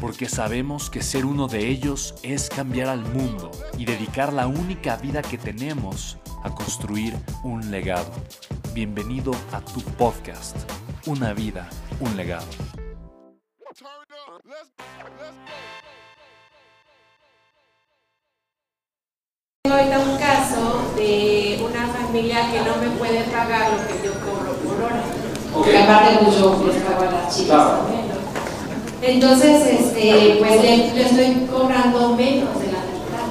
porque sabemos que ser uno de ellos es cambiar al mundo y dedicar la única vida que tenemos a construir un legado. Bienvenido a tu podcast, Una vida, un legado. ahorita un caso de una familia que no me puede pagar lo que yo cobro por hora. Porque aparte pues yo les pago a las chicas también. Entonces, este, pues le, le estoy cobrando menos de la mitad.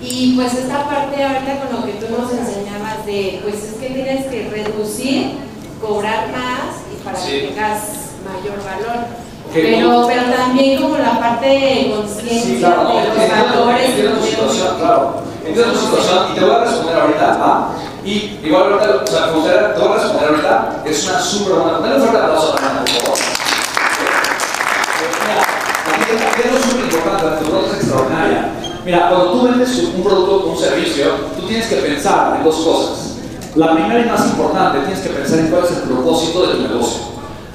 Y pues esta parte ahorita con lo que tú nos enseñabas de, pues es que tienes que reducir, cobrar más y para Sí. que tengas mayor valor. Pero, pero también como la parte de conciencia Sí, claro, de los entiendo, valores. entiendo tu situación, claro. Entiendo tu situación y te voy a responder ahorita, ¿va? Y igual ahorita, o sea, te voy a responder ahorita, es una súper buena. Dale un fuerte aplauso a Ana, por favor. Mira, aquí hay algo súper importante, producto es extraordinaria. Mira, cuando tú vendes un producto o un servicio, tú tienes que pensar en dos cosas. La primera y más importante, tienes que pensar en cuál es el propósito de tu negocio.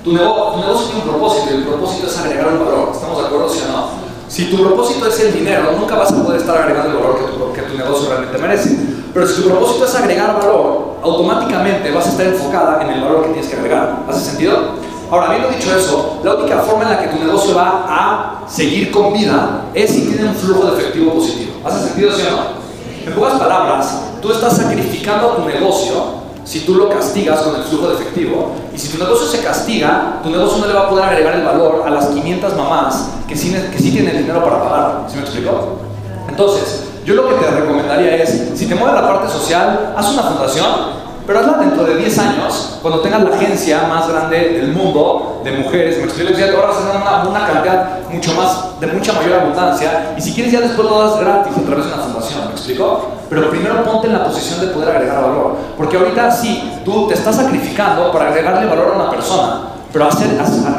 Tu, tu negocio tiene un propósito y el propósito es agregar un valor. ¿Estamos de acuerdo, sí o no? Si tu propósito es el dinero, nunca vas a poder estar agregando el valor que tu, que tu negocio realmente merece. Pero si tu propósito es agregar valor, automáticamente vas a estar enfocada en el valor que tienes que agregar. ¿Hace sentido? Ahora, habiendo dicho eso, la única forma en la que tu negocio va a seguir con vida es si tiene un flujo de efectivo positivo. ¿Hace sentido, sí o no? En pocas palabras, tú estás sacrificando tu negocio si tú lo castigas con el flujo de efectivo. Y si tu negocio se castiga, tu negocio no le va a poder agregar el valor a las 500 mamás que sí, que sí tienen el dinero para pagar. ¿Sí me explico? Entonces, yo lo que te recomendaría es, si te mueve la parte social, haz una fundación, pero hazla dentro de 10 años, cuando tengas la agencia más grande del mundo de mujeres. Me explico, ya te ahorras una, una cantidad mucho más, de mucha mayor abundancia, y si quieres ya después lo das gratis a través de una fundación, ¿me explico? Pero primero ponte en la posición de poder agregar valor, porque ahorita sí, tú te estás sacrificando para agregarle valor a una persona, pero hacer,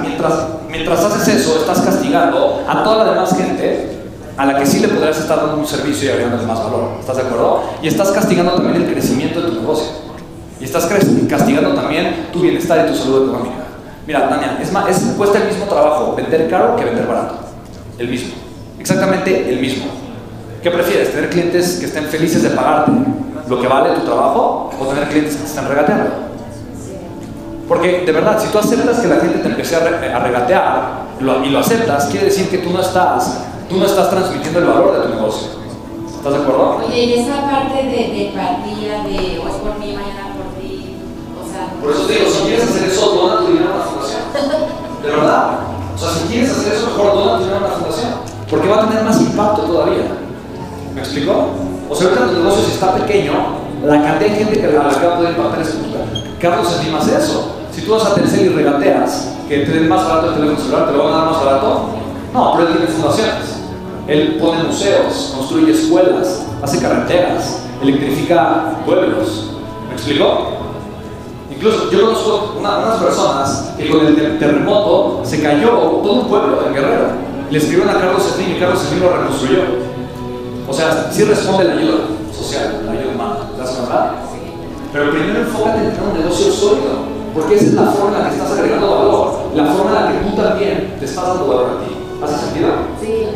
mientras, mientras haces eso, estás castigando a toda la demás gente a la que sí le podrías estar dando un servicio y agregándole más valor. ¿Estás de acuerdo? Y estás castigando también el crecimiento de tu negocio. Y estás castigando también tu bienestar y tu salud económica. Mira, Tania, es más, es, cuesta el mismo trabajo vender caro que vender barato. El mismo. Exactamente el mismo. ¿Qué prefieres? ¿Tener clientes que estén felices de pagarte lo que vale tu trabajo o tener clientes que te estén regateando? Porque de verdad, si tú aceptas que la gente te empiece a, re- a regatear lo- y lo aceptas, quiere decir que tú no estás, tú no estás transmitiendo el valor de tu negocio. ¿Estás de acuerdo? Oye, y esa parte de, de empatía, de hoy por mí, mañana Por eso te digo, si quieres hacer eso, dona tu dinero a una fundación. De verdad. O sea, si quieres hacer eso, mejor dona tu dinero a una fundación. Porque va a tener más impacto todavía. ¿Me explico? O sea, ahorita tu negocio, si está pequeño, la cantidad de gente que a la va a poder impactar es. Carlos Slim hace eso. Si tú vas a Telcel y regateas que te den más barato el teléfono celular, ¿te lo van a dar más barato? No, pero él tiene fundaciones. Él pone museos, construye escuelas, hace carreteras, electrifica pueblos. ¿Me explico? Incluso yo conozco una- unas personas que con el ter- terremoto se cayó todo un pueblo en Guerrero. Le escribieron a Carlos Slim y Carlos Slim lo reconstruyó. O sea, sí responde la ayuda social, la ayuda humana. ¿Te das cuenta? Pero primero enfócate en un negocio sólido, porque esa es la forma en la que estás agregando valor, la forma en la que tú también te estás dando valor a ti. ¿Hace sentido? Sí,